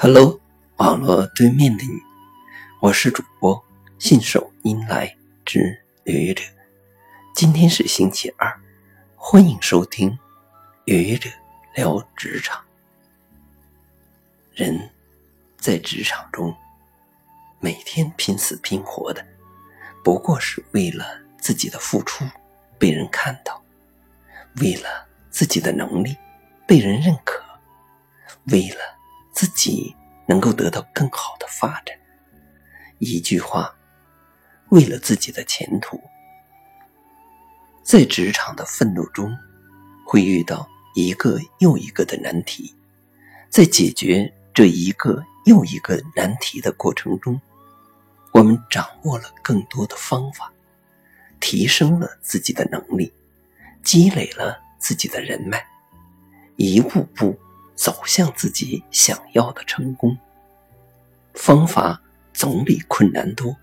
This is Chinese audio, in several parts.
Hello，网络对面的你，我是主播信手拈来之愚者。今天是星期二，欢迎收听愚者聊职场。人在职场中每天拼死拼活的，不过是为了自己的付出被人看到，为了自己的能力被人认可，为了。自己能够得到更好的发展。一句话，为了自己的前途，在职场的愤怒中，会遇到一个又一个的难题。在解决这一个又一个难题的过程中，我们掌握了更多的方法，提升了自己的能力，积累了自己的人脉，一步步。走向自己想要的成功，方法总比困难多，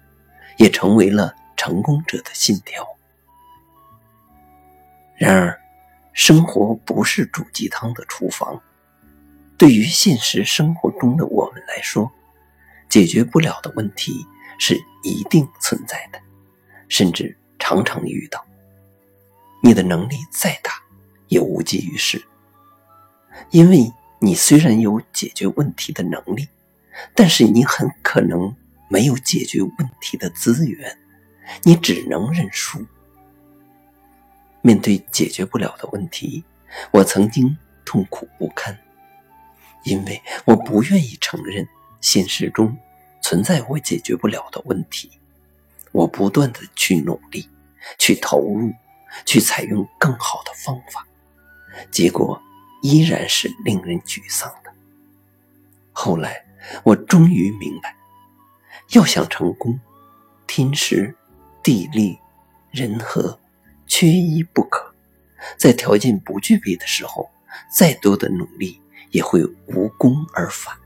也成为了成功者的信条。然而，生活不是煮鸡汤的厨房，对于现实生活中的我们来说，解决不了的问题是一定存在的，甚至常常遇到。你的能力再大，也无济于事，因为。你虽然有解决问题的能力，但是你很可能没有解决问题的资源，你只能认输。面对解决不了的问题，我曾经痛苦不堪，因为我不愿意承认现实中存在我解决不了的问题。我不断的去努力，去投入，去采用更好的方法，结果。依然是令人沮丧的。后来，我终于明白，要想成功，天时、地利、人和，缺一不可。在条件不具备的时候，再多的努力也会无功而返。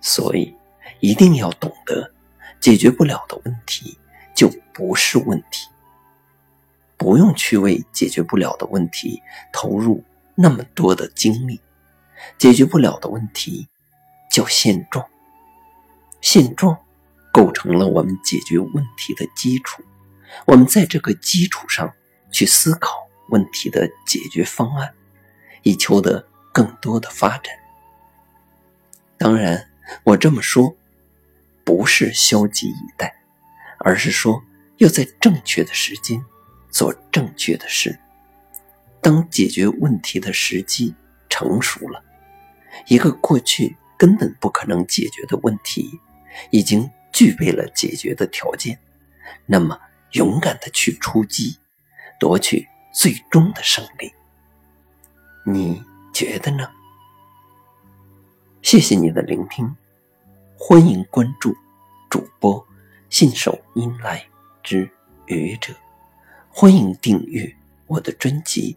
所以，一定要懂得，解决不了的问题就不是问题，不用去为解决不了的问题投入。那么多的精力，解决不了的问题叫现状。现状构成了我们解决问题的基础。我们在这个基础上去思考问题的解决方案，以求得更多的发展。当然，我这么说不是消极以待，而是说要在正确的时间做正确的事。当解决问题的时机成熟了，一个过去根本不可能解决的问题，已经具备了解决的条件，那么勇敢的去出击，夺取最终的胜利。你觉得呢？谢谢你的聆听，欢迎关注主播信手拈来之愚者，欢迎订阅我的专辑。